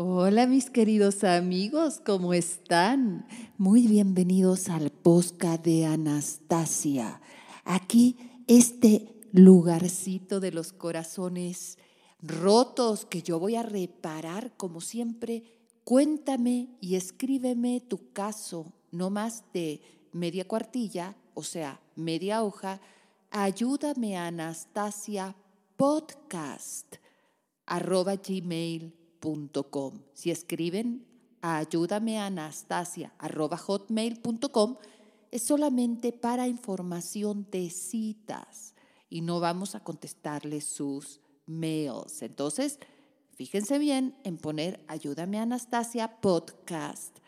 Hola mis queridos amigos, ¿cómo están? Muy bienvenidos al Posca de Anastasia. Aquí este lugarcito de los corazones rotos que yo voy a reparar como siempre. Cuéntame y escríbeme tu caso, no más de media cuartilla, o sea, media hoja. Ayúdame a Anastasia podcast arroba Si escriben a ayúdame hotmail.com, es solamente para información de citas y no vamos a contestarles sus mails. Entonces, fíjense bien en poner ayúdame Anastasia podcast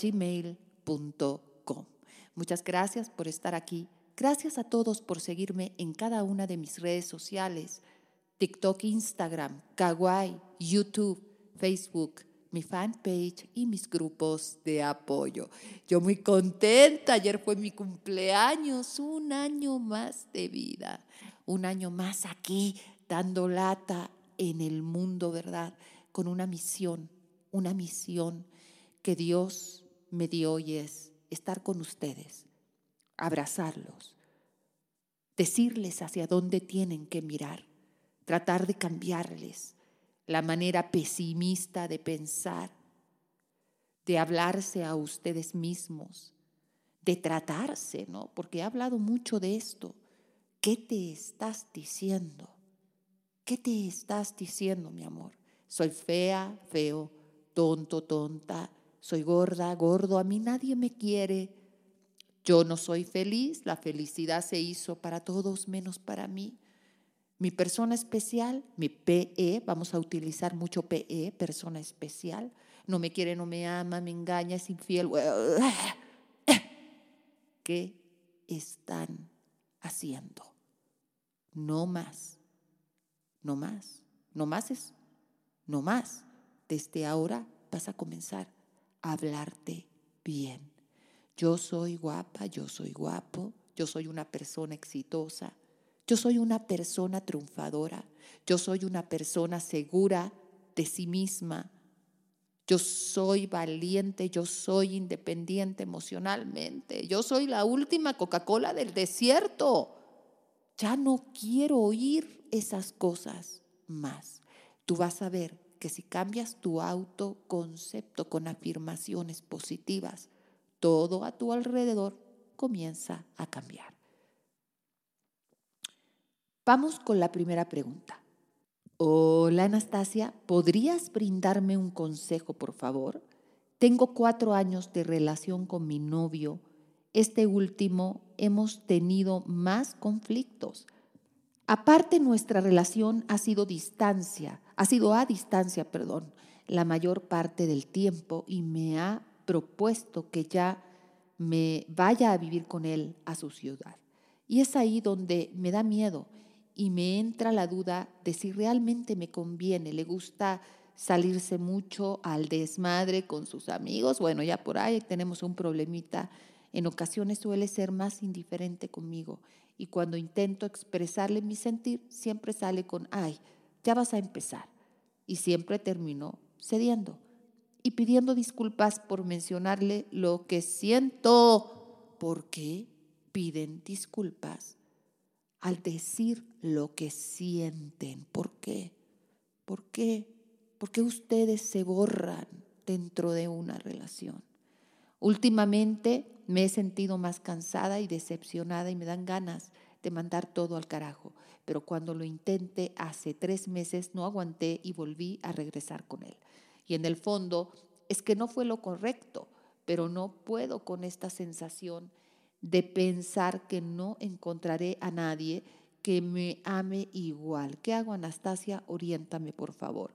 gmail.com. Muchas gracias por estar aquí. Gracias a todos por seguirme en cada una de mis redes sociales, TikTok, Instagram, Kawaii, YouTube, Facebook, mi fanpage y mis grupos de apoyo. Yo muy contenta, ayer fue mi cumpleaños, un año más de vida, un año más aquí dando lata en el mundo, ¿verdad? Con una misión, una misión que Dios me dio y es estar con ustedes, abrazarlos, decirles hacia dónde tienen que mirar, tratar de cambiarles la manera pesimista de pensar, de hablarse a ustedes mismos, de tratarse, ¿no? Porque he hablado mucho de esto. ¿Qué te estás diciendo? ¿Qué te estás diciendo, mi amor? Soy fea, feo, tonto, tonta, soy gorda, gordo, a mí nadie me quiere. Yo no soy feliz, la felicidad se hizo para todos menos para mí. Mi persona especial, mi PE, vamos a utilizar mucho PE, persona especial. No me quiere, no me ama, me engaña, es infiel. ¿Qué están haciendo? No más, no más, no más es, no más. Desde ahora vas a comenzar a hablarte bien. Yo soy guapa, yo soy guapo, yo soy una persona exitosa, yo soy una persona triunfadora, yo soy una persona segura de sí misma, yo soy valiente, yo soy independiente emocionalmente, yo soy la última Coca-Cola del desierto. Ya no quiero oír esas cosas más. Tú vas a ver que si cambias tu autoconcepto con afirmaciones positivas, todo a tu alrededor comienza a cambiar. Vamos con la primera pregunta. Hola Anastasia, ¿podrías brindarme un consejo, por favor? Tengo cuatro años de relación con mi novio. Este último hemos tenido más conflictos. Aparte, nuestra relación ha sido distancia, ha sido a distancia, perdón, la mayor parte del tiempo y me ha propuesto que ya me vaya a vivir con él a su ciudad. Y es ahí donde me da miedo y me entra la duda de si realmente me conviene. Le gusta salirse mucho al desmadre con sus amigos. Bueno, ya por ahí tenemos un problemita. En ocasiones suele ser más indiferente conmigo y cuando intento expresarle mi sentir, siempre sale con, ay, ya vas a empezar. Y siempre termino cediendo y pidiendo disculpas por mencionarle lo que siento. ¿Por qué piden disculpas al decir lo que sienten? ¿Por qué? ¿Por qué? ¿Por qué ustedes se borran dentro de una relación? Últimamente me he sentido más cansada y decepcionada y me dan ganas de mandar todo al carajo, pero cuando lo intenté hace tres meses no aguanté y volví a regresar con él. Y en el fondo es que no fue lo correcto, pero no puedo con esta sensación de pensar que no encontraré a nadie que me ame igual. ¿Qué hago, Anastasia? Oriéntame, por favor.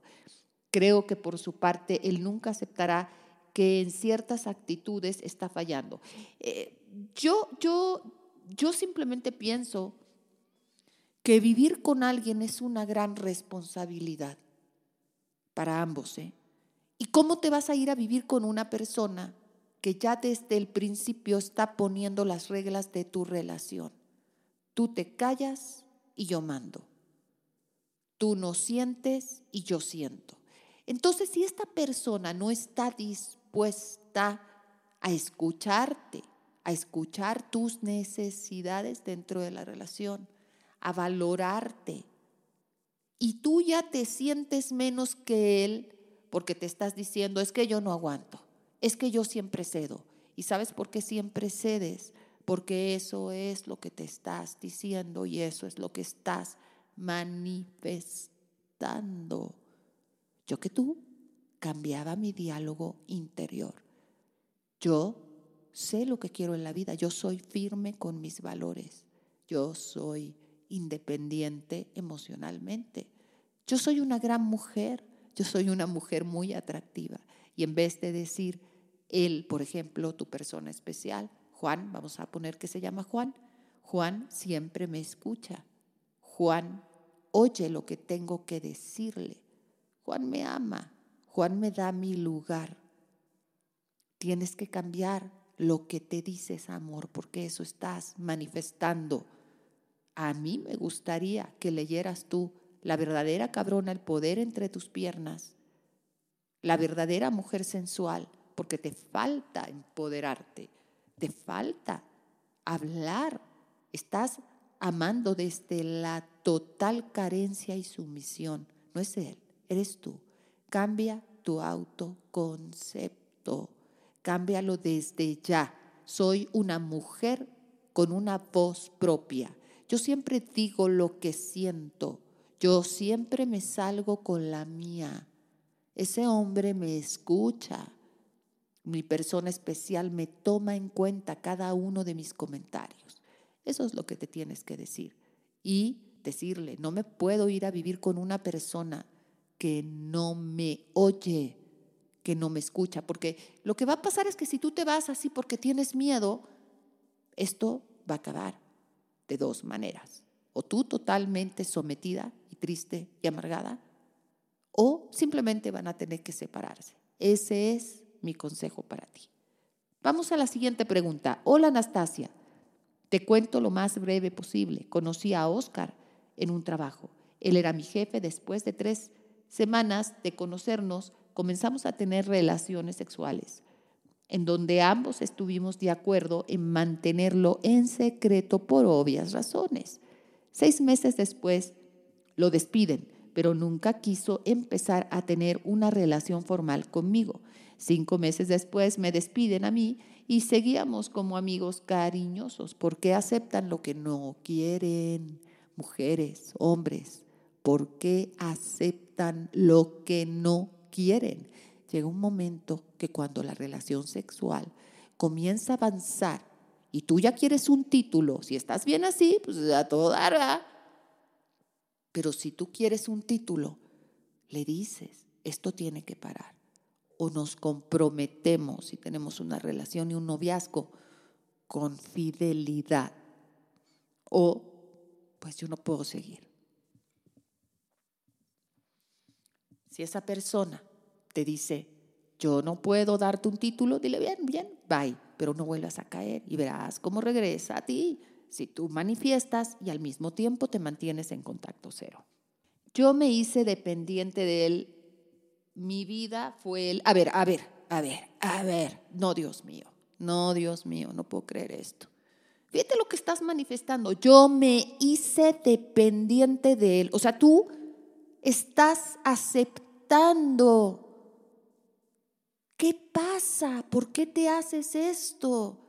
Creo que por su parte él nunca aceptará que en ciertas actitudes está fallando. Eh, yo, yo, yo simplemente pienso que vivir con alguien es una gran responsabilidad para ambos. ¿eh? ¿Y cómo te vas a ir a vivir con una persona que ya desde el principio está poniendo las reglas de tu relación? Tú te callas y yo mando. Tú no sientes y yo siento. Entonces, si esta persona no está dispuesta a escucharte, a escuchar tus necesidades dentro de la relación, a valorarte, y tú ya te sientes menos que él porque te estás diciendo, es que yo no aguanto, es que yo siempre cedo. ¿Y sabes por qué siempre cedes? Porque eso es lo que te estás diciendo y eso es lo que estás manifestando. Yo que tú cambiaba mi diálogo interior. Yo sé lo que quiero en la vida, yo soy firme con mis valores, yo soy independiente emocionalmente. Yo soy una gran mujer, yo soy una mujer muy atractiva. Y en vez de decir él, por ejemplo, tu persona especial, Juan, vamos a poner que se llama Juan, Juan siempre me escucha. Juan oye lo que tengo que decirle. Juan me ama. Juan me da mi lugar. Tienes que cambiar lo que te dices, amor, porque eso estás manifestando. A mí me gustaría que leyeras tú la verdadera cabrona, el poder entre tus piernas, la verdadera mujer sensual, porque te falta empoderarte, te falta hablar. Estás amando desde la total carencia y sumisión. No es él, eres tú. Cambia tu autoconcepto. Cámbialo desde ya. Soy una mujer con una voz propia. Yo siempre digo lo que siento. Yo siempre me salgo con la mía. Ese hombre me escucha. Mi persona especial me toma en cuenta cada uno de mis comentarios. Eso es lo que te tienes que decir. Y decirle, no me puedo ir a vivir con una persona que no me oye, que no me escucha, porque lo que va a pasar es que si tú te vas así porque tienes miedo, esto va a acabar de dos maneras. O tú totalmente sometida y triste y amargada, o simplemente van a tener que separarse. Ese es mi consejo para ti. Vamos a la siguiente pregunta. Hola Anastasia, te cuento lo más breve posible. Conocí a Oscar en un trabajo. Él era mi jefe después de tres semanas de conocernos, comenzamos a tener relaciones sexuales, en donde ambos estuvimos de acuerdo en mantenerlo en secreto por obvias razones. Seis meses después lo despiden, pero nunca quiso empezar a tener una relación formal conmigo. Cinco meses después me despiden a mí y seguíamos como amigos cariñosos porque aceptan lo que no quieren. Mujeres, hombres, ¿por qué aceptan lo que no quieren? Llega un momento que cuando la relación sexual comienza a avanzar y tú ya quieres un título, si estás bien así, pues a todo dará. Pero si tú quieres un título, le dices, esto tiene que parar. O nos comprometemos si tenemos una relación y un noviazgo con fidelidad. O pues yo no puedo seguir. Si esa persona te dice, yo no puedo darte un título, dile bien, bien, bye, pero no vuelvas a caer y verás cómo regresa a ti si tú manifiestas y al mismo tiempo te mantienes en contacto cero. Yo me hice dependiente de él. Mi vida fue él. A ver, a ver, a ver, a ver. No, Dios mío. No, Dios mío, no puedo creer esto. Fíjate lo que estás manifestando. Yo me hice dependiente de él. O sea, tú estás aceptando ¿Qué pasa? ¿Por qué te haces esto?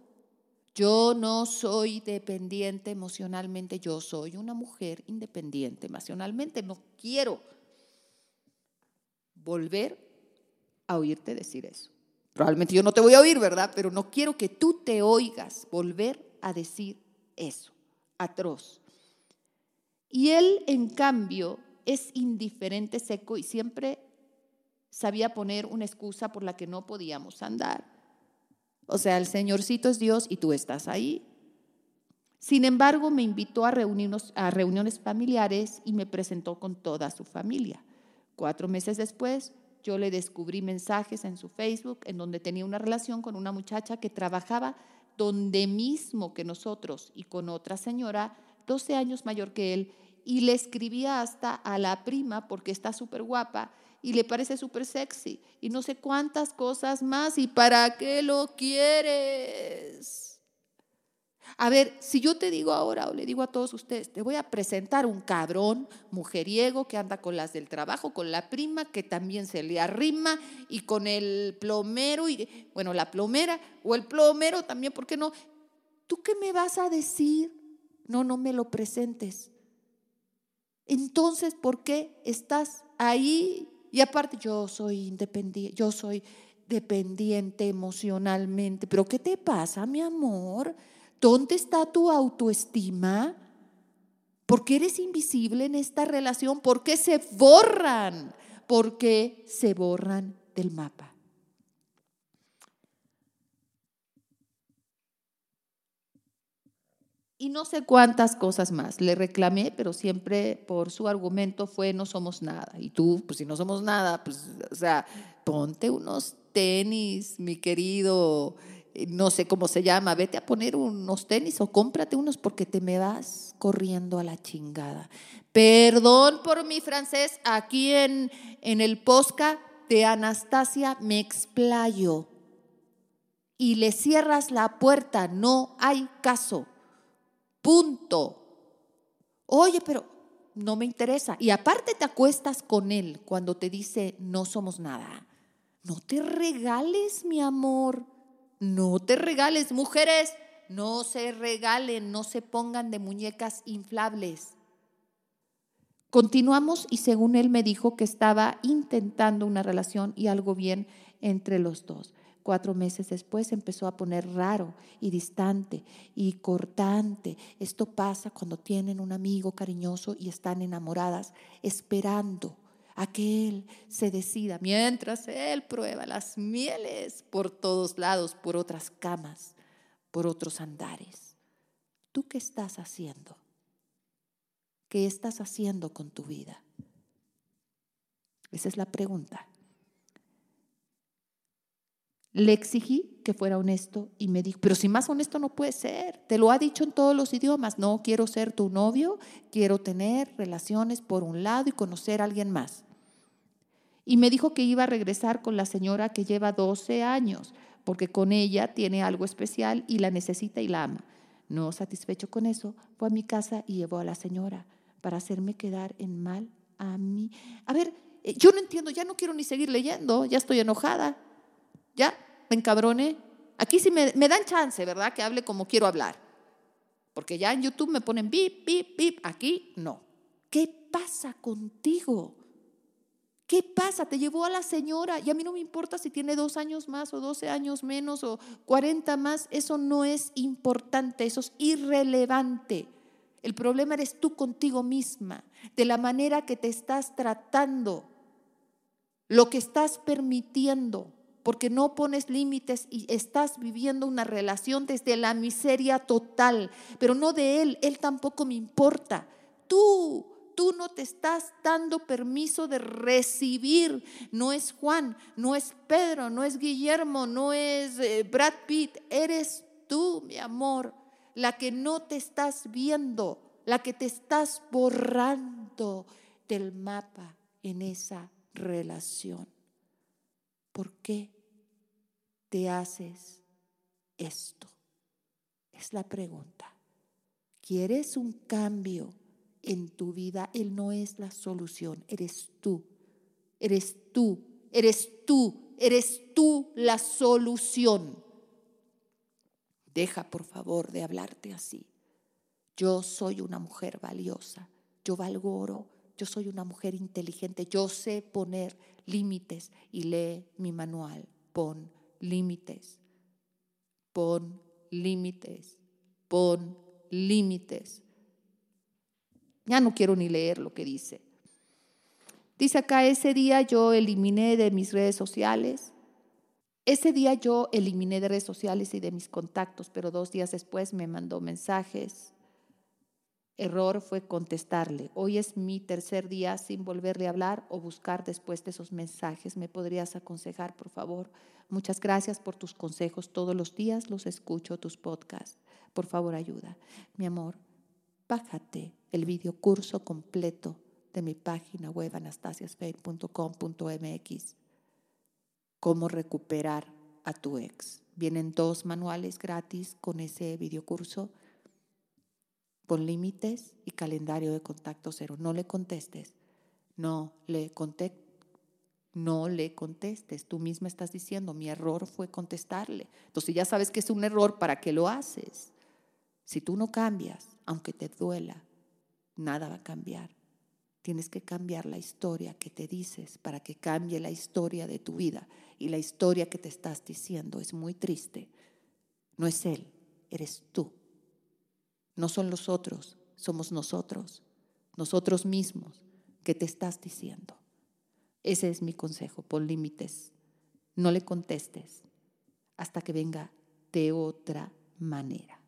Yo no soy dependiente emocionalmente, yo soy una mujer independiente emocionalmente. No quiero volver a oírte decir eso. Probablemente yo no te voy a oír, ¿verdad? Pero no quiero que tú te oigas volver a decir eso. Atroz. Y él, en cambio, es indiferente, seco y siempre sabía poner una excusa por la que no podíamos andar. O sea, el Señorcito es Dios y tú estás ahí. Sin embargo, me invitó a, a reuniones familiares y me presentó con toda su familia. Cuatro meses después, yo le descubrí mensajes en su Facebook en donde tenía una relación con una muchacha que trabajaba donde mismo que nosotros y con otra señora, 12 años mayor que él, y le escribía hasta a la prima porque está súper guapa y le parece súper sexy y no sé cuántas cosas más. ¿Y para qué lo quieres? A ver, si yo te digo ahora o le digo a todos ustedes, te voy a presentar un cabrón mujeriego que anda con las del trabajo, con la prima que también se le arrima y con el plomero y bueno, la plomera o el plomero también, ¿por qué no? ¿Tú qué me vas a decir? No, no me lo presentes. Entonces, ¿por qué estás ahí? Y aparte yo soy independiente, yo soy dependiente emocionalmente, pero ¿qué te pasa, mi amor? ¿Dónde está tu autoestima? ¿Por qué eres invisible en esta relación? ¿Por qué se borran? ¿Por qué se borran del mapa? Y no sé cuántas cosas más. Le reclamé, pero siempre por su argumento fue no somos nada. Y tú, pues si no somos nada, pues, o sea, ponte unos tenis, mi querido no sé cómo se llama, vete a poner unos tenis o cómprate unos porque te me vas corriendo a la chingada. Perdón por mi francés, aquí en, en el posca de Anastasia me explayo y le cierras la puerta, no hay caso. Punto. Oye, pero no me interesa. Y aparte te acuestas con él cuando te dice no somos nada. No te regales, mi amor. No te regales, mujeres, no se regalen, no se pongan de muñecas inflables. Continuamos y según él me dijo que estaba intentando una relación y algo bien entre los dos. Cuatro meses después empezó a poner raro y distante y cortante. Esto pasa cuando tienen un amigo cariñoso y están enamoradas, esperando a que Él se decida, mientras Él prueba las mieles por todos lados, por otras camas, por otros andares. ¿Tú qué estás haciendo? ¿Qué estás haciendo con tu vida? Esa es la pregunta. Le exigí que fuera honesto y me dijo, pero si más honesto no puede ser, te lo ha dicho en todos los idiomas, no quiero ser tu novio, quiero tener relaciones por un lado y conocer a alguien más y me dijo que iba a regresar con la señora que lleva 12 años, porque con ella tiene algo especial y la necesita y la ama. No satisfecho con eso, fue a mi casa y llevó a la señora para hacerme quedar en mal a mí. A ver, eh, yo no entiendo, ya no quiero ni seguir leyendo, ya estoy enojada, ya me encabroné. Aquí sí me, me dan chance, ¿verdad? Que hable como quiero hablar. Porque ya en YouTube me ponen bip, bip, bip, aquí no. ¿Qué pasa contigo? ¿Qué pasa? Te llevó a la señora y a mí no me importa si tiene dos años más o doce años menos o cuarenta más. Eso no es importante, eso es irrelevante. El problema eres tú contigo misma, de la manera que te estás tratando, lo que estás permitiendo, porque no pones límites y estás viviendo una relación desde la miseria total, pero no de él, él tampoco me importa. Tú tú no te estás dando permiso de recibir. No es Juan, no es Pedro, no es Guillermo, no es eh, Brad Pitt. Eres tú, mi amor, la que no te estás viendo, la que te estás borrando del mapa en esa relación. ¿Por qué te haces esto? Es la pregunta. ¿Quieres un cambio? en tu vida, Él no es la solución, eres tú, eres tú, eres tú, eres tú la solución. Deja por favor de hablarte así. Yo soy una mujer valiosa, yo valgo oro, yo soy una mujer inteligente, yo sé poner límites y lee mi manual, pon límites, pon límites, pon límites. Ya no quiero ni leer lo que dice. Dice acá, ese día yo eliminé de mis redes sociales, ese día yo eliminé de redes sociales y de mis contactos, pero dos días después me mandó mensajes. Error fue contestarle. Hoy es mi tercer día sin volverle a hablar o buscar después de esos mensajes. ¿Me podrías aconsejar, por favor? Muchas gracias por tus consejos. Todos los días los escucho, tus podcasts. Por favor, ayuda. Mi amor, bájate el video curso completo de mi página web anastasiasfeit.com.mx cómo recuperar a tu ex. Vienen dos manuales gratis con ese videocurso. Pon límites y calendario de contacto cero. No le contestes. No le contestes. No le contestes. Tú misma estás diciendo, mi error fue contestarle. Entonces ya sabes que es un error, ¿para qué lo haces? Si tú no cambias, aunque te duela, nada va a cambiar. Tienes que cambiar la historia que te dices para que cambie la historia de tu vida. Y la historia que te estás diciendo es muy triste. No es Él, eres tú. No son los otros, somos nosotros, nosotros mismos que te estás diciendo. Ese es mi consejo, pon límites. No le contestes hasta que venga de otra manera.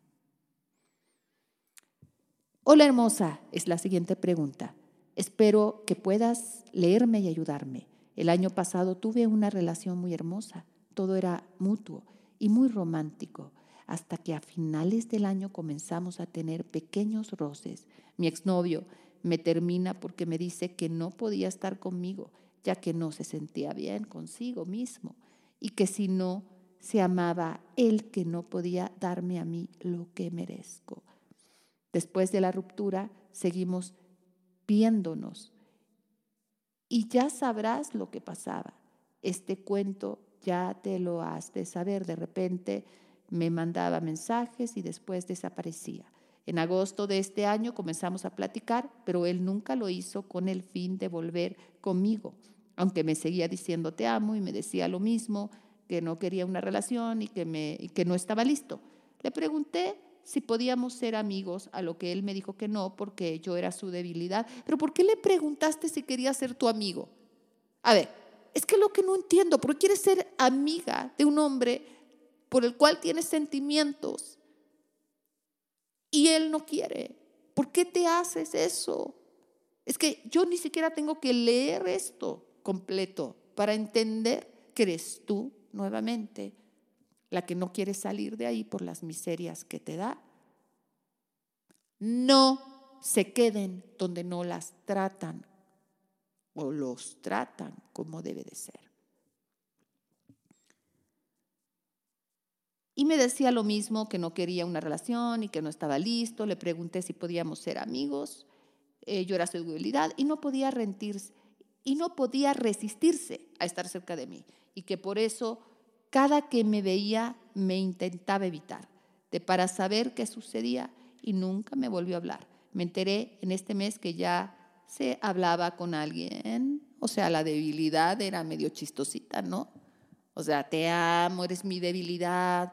Hola hermosa, es la siguiente pregunta. Espero que puedas leerme y ayudarme. El año pasado tuve una relación muy hermosa, todo era mutuo y muy romántico, hasta que a finales del año comenzamos a tener pequeños roces. Mi exnovio me termina porque me dice que no podía estar conmigo, ya que no se sentía bien consigo mismo y que si no se amaba él que no podía darme a mí lo que merezco. Después de la ruptura seguimos viéndonos. Y ya sabrás lo que pasaba. Este cuento ya te lo has de saber. De repente me mandaba mensajes y después desaparecía. En agosto de este año comenzamos a platicar, pero él nunca lo hizo con el fin de volver conmigo, aunque me seguía diciendo te amo y me decía lo mismo, que no quería una relación y que, me, que no estaba listo. Le pregunté si podíamos ser amigos, a lo que él me dijo que no, porque yo era su debilidad. Pero ¿por qué le preguntaste si quería ser tu amigo? A ver, es que lo que no entiendo, ¿por qué quieres ser amiga de un hombre por el cual tienes sentimientos y él no quiere? ¿Por qué te haces eso? Es que yo ni siquiera tengo que leer esto completo para entender que eres tú nuevamente la que no quiere salir de ahí por las miserias que te da. No se queden donde no las tratan o los tratan como debe de ser. Y me decía lo mismo, que no quería una relación y que no estaba listo. Le pregunté si podíamos ser amigos. Eh, yo era su debilidad y no podía rendirse y no podía resistirse a estar cerca de mí y que por eso cada que me veía me intentaba evitar, de para saber qué sucedía y nunca me volvió a hablar. Me enteré en este mes que ya se hablaba con alguien, o sea, la debilidad era medio chistosita, ¿no? O sea, te amo, eres mi debilidad,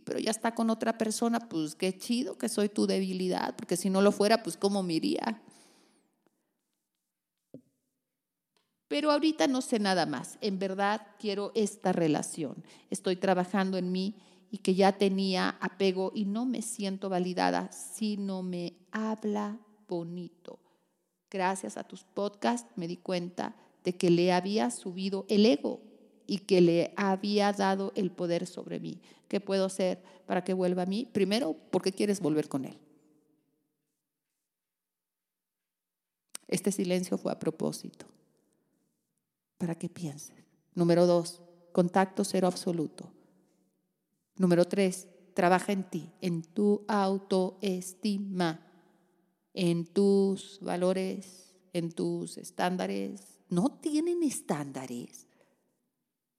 pero ya está con otra persona, pues qué chido que soy tu debilidad, porque si no lo fuera, pues cómo me iría. Pero ahorita no sé nada más. En verdad quiero esta relación. Estoy trabajando en mí y que ya tenía apego y no me siento validada si no me habla bonito. Gracias a tus podcasts me di cuenta de que le había subido el ego y que le había dado el poder sobre mí. ¿Qué puedo hacer para que vuelva a mí? Primero, porque quieres volver con él. Este silencio fue a propósito para que pienses. Número dos, contacto cero absoluto. Número tres, trabaja en ti, en tu autoestima, en tus valores, en tus estándares. No tienen estándares.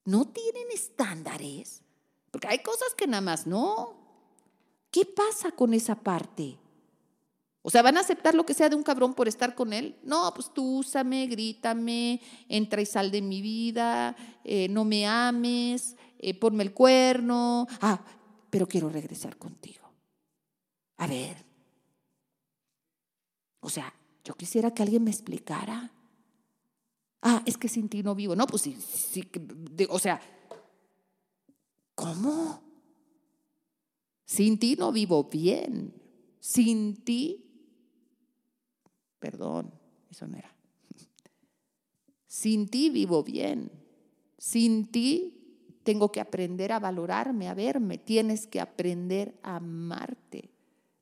No tienen estándares. Porque hay cosas que nada más no. ¿Qué pasa con esa parte? O sea, ¿van a aceptar lo que sea de un cabrón por estar con él? No, pues tú úsame, grítame, entra y sal de mi vida, eh, no me ames, eh, ponme el cuerno. Ah, pero quiero regresar contigo. A ver. O sea, yo quisiera que alguien me explicara. Ah, es que sin ti no vivo. No, pues sí, sí o sea, ¿cómo? Sin ti no vivo bien. Sin ti Perdón, eso no era. Sin ti vivo bien. Sin ti tengo que aprender a valorarme, a verme. Tienes que aprender a amarte.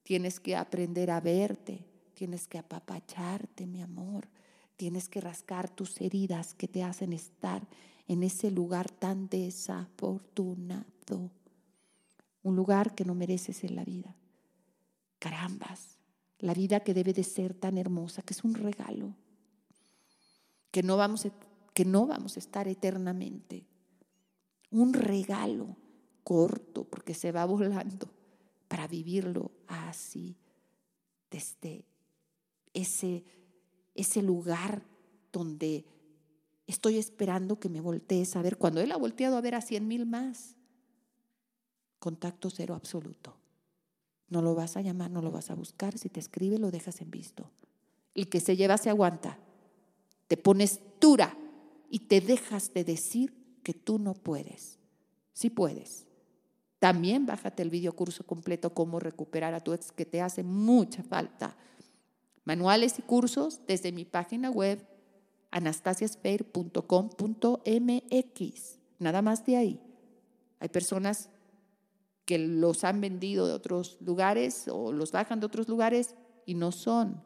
Tienes que aprender a verte. Tienes que apapacharte, mi amor. Tienes que rascar tus heridas que te hacen estar en ese lugar tan desafortunado. Un lugar que no mereces en la vida. Carambas, la vida que debe de ser tan hermosa, que es un regalo, que no vamos, que no vamos a estar eternamente. Un regalo corto, porque se va volando, para vivirlo así, desde ese, ese lugar donde estoy esperando que me voltees a ver, cuando él ha volteado a ver a cien mil más. Contacto cero absoluto. No lo vas a llamar, no lo vas a buscar. Si te escribe, lo dejas en visto. El que se lleva se aguanta. Te pones dura y te dejas de decir que tú no puedes. Sí puedes. También bájate el video curso completo cómo recuperar a tu ex que te hace mucha falta. Manuales y cursos desde mi página web anastasiasfair.com.mx. Nada más de ahí. Hay personas que los han vendido de otros lugares o los bajan de otros lugares y no son.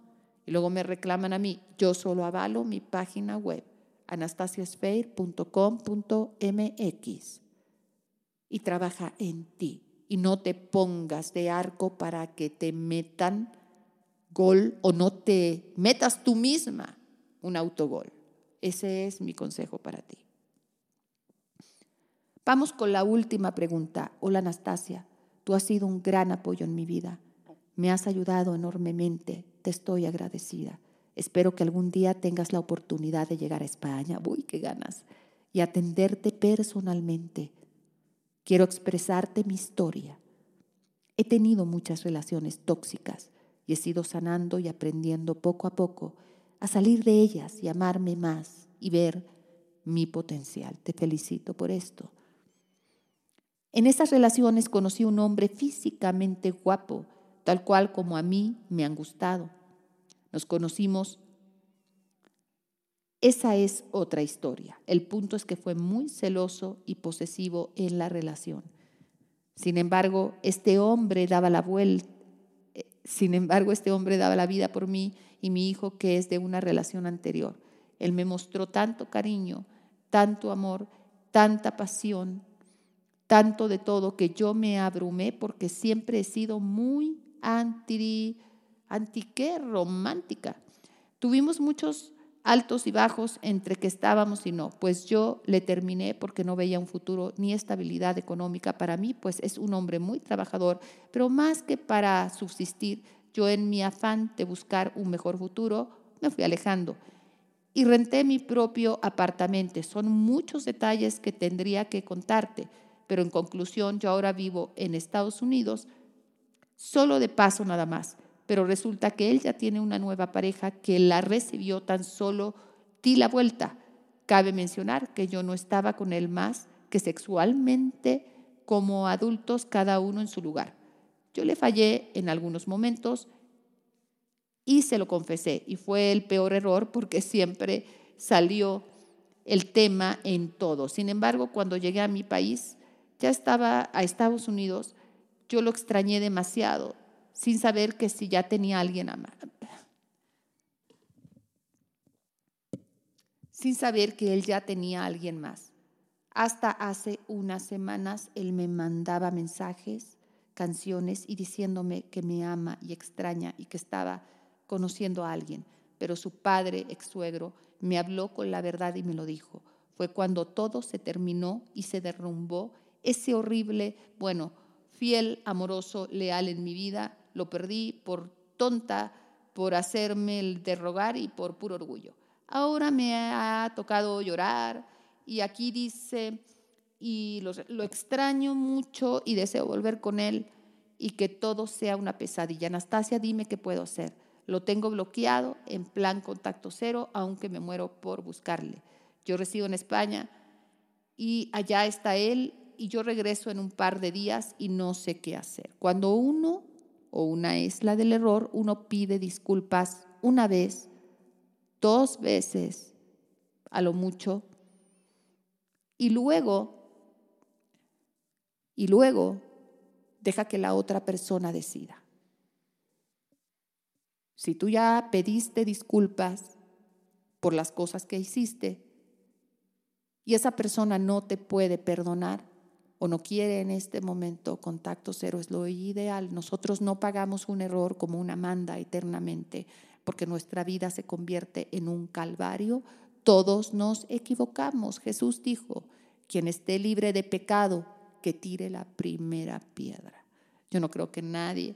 Y luego me reclaman a mí. Yo solo avalo mi página web, anastasiasfair.com.mx. Y trabaja en ti. Y no te pongas de arco para que te metan gol o no te metas tú misma un autogol. Ese es mi consejo para ti. Vamos con la última pregunta. Hola Anastasia, tú has sido un gran apoyo en mi vida. Me has ayudado enormemente. Te estoy agradecida. Espero que algún día tengas la oportunidad de llegar a España. Uy, qué ganas. Y atenderte personalmente. Quiero expresarte mi historia. He tenido muchas relaciones tóxicas y he sido sanando y aprendiendo poco a poco a salir de ellas y amarme más y ver mi potencial. Te felicito por esto. En esas relaciones conocí un hombre físicamente guapo, tal cual como a mí me han gustado. Nos conocimos. Esa es otra historia. El punto es que fue muy celoso y posesivo en la relación. Sin embargo, este hombre daba la vuelta. Sin embargo, este hombre daba la vida por mí y mi hijo que es de una relación anterior. Él me mostró tanto cariño, tanto amor, tanta pasión, tanto de todo que yo me abrumé porque siempre he sido muy anti, anti ¿qué? romántica. Tuvimos muchos altos y bajos entre que estábamos y no, pues yo le terminé porque no veía un futuro ni estabilidad económica para mí, pues es un hombre muy trabajador, pero más que para subsistir, yo en mi afán de buscar un mejor futuro me fui alejando y renté mi propio apartamento. Son muchos detalles que tendría que contarte, pero en conclusión yo ahora vivo en Estados Unidos solo de paso nada más. Pero resulta que él ya tiene una nueva pareja que la recibió tan solo di la vuelta. Cabe mencionar que yo no estaba con él más que sexualmente como adultos cada uno en su lugar. Yo le fallé en algunos momentos y se lo confesé. Y fue el peor error porque siempre salió el tema en todo. Sin embargo, cuando llegué a mi país, ya estaba a Estados Unidos, yo lo extrañé demasiado, sin saber que si ya tenía alguien a sin saber que él ya tenía a alguien más. Hasta hace unas semanas él me mandaba mensajes canciones y diciéndome que me ama y extraña y que estaba conociendo a alguien. Pero su padre, ex suegro, me habló con la verdad y me lo dijo. Fue cuando todo se terminó y se derrumbó ese horrible, bueno, fiel, amoroso, leal en mi vida. Lo perdí por tonta, por hacerme el derrogar y por puro orgullo. Ahora me ha tocado llorar y aquí dice y lo, extraño mucho y deseo volver con él y que todo sea una pesadilla. Anastasia, dime qué puedo hacer. Lo tengo bloqueado en plan contacto cero, aunque me muero por buscarle. Yo resido en España y allá está él y yo regreso en un par de días y no sé qué hacer. Cuando uno o una es la del error, uno pide disculpas una vez, dos veces, a lo mucho, y luego y luego deja que la otra persona decida. Si tú ya pediste disculpas por las cosas que hiciste y esa persona no te puede perdonar o no quiere en este momento, contacto cero es lo ideal. Nosotros no pagamos un error como una manda eternamente porque nuestra vida se convierte en un calvario. Todos nos equivocamos. Jesús dijo, quien esté libre de pecado, que tire la primera piedra. Yo no creo que nadie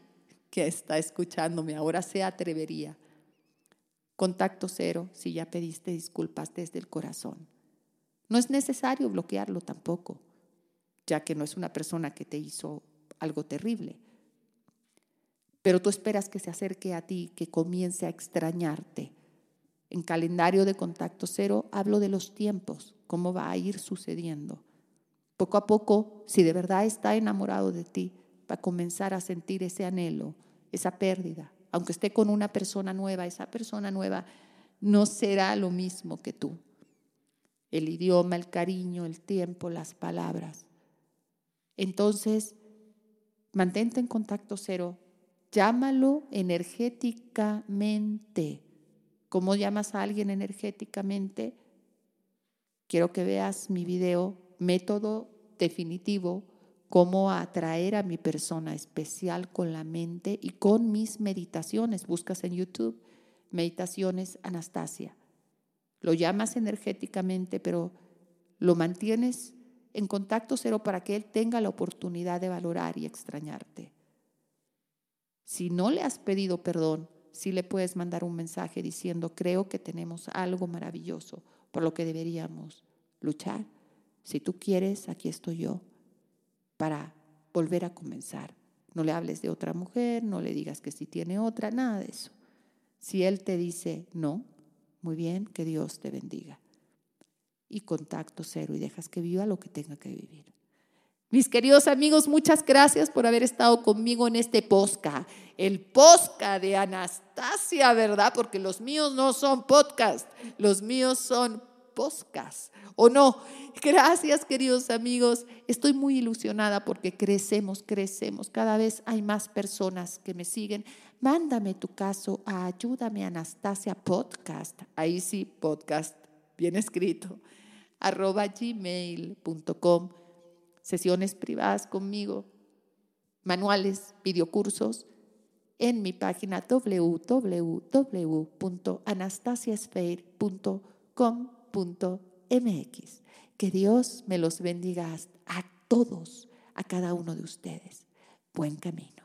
que está escuchándome ahora se atrevería. Contacto cero si ya pediste disculpas desde el corazón. No es necesario bloquearlo tampoco, ya que no es una persona que te hizo algo terrible. Pero tú esperas que se acerque a ti, que comience a extrañarte. En calendario de contacto cero hablo de los tiempos, cómo va a ir sucediendo. Poco a poco, si de verdad está enamorado de ti, va a comenzar a sentir ese anhelo, esa pérdida. Aunque esté con una persona nueva, esa persona nueva no será lo mismo que tú. El idioma, el cariño, el tiempo, las palabras. Entonces, mantente en contacto cero. Llámalo energéticamente. ¿Cómo llamas a alguien energéticamente? Quiero que veas mi video método definitivo cómo atraer a mi persona especial con la mente y con mis meditaciones. Buscas en YouTube meditaciones Anastasia. Lo llamas energéticamente, pero lo mantienes en contacto cero para que él tenga la oportunidad de valorar y extrañarte. Si no le has pedido perdón, sí le puedes mandar un mensaje diciendo, creo que tenemos algo maravilloso por lo que deberíamos luchar si tú quieres, aquí estoy yo para volver a comenzar. No le hables de otra mujer, no le digas que si tiene otra, nada de eso. Si él te dice no, muy bien, que Dios te bendiga. Y contacto cero y dejas que viva lo que tenga que vivir. Mis queridos amigos, muchas gracias por haber estado conmigo en este posca. El posca de Anastasia, ¿verdad? Porque los míos no son podcast, los míos son podcast o no. Gracias, queridos amigos. Estoy muy ilusionada porque crecemos, crecemos. Cada vez hay más personas que me siguen. Mándame tu caso a Ayúdame Anastasia Podcast. Ahí sí, podcast, bien escrito. Arroba gmail.com. Sesiones privadas conmigo, manuales, videocursos en mi página www.anastasiasfair.com mx Que Dios me los bendiga a todos, a cada uno de ustedes. Buen camino.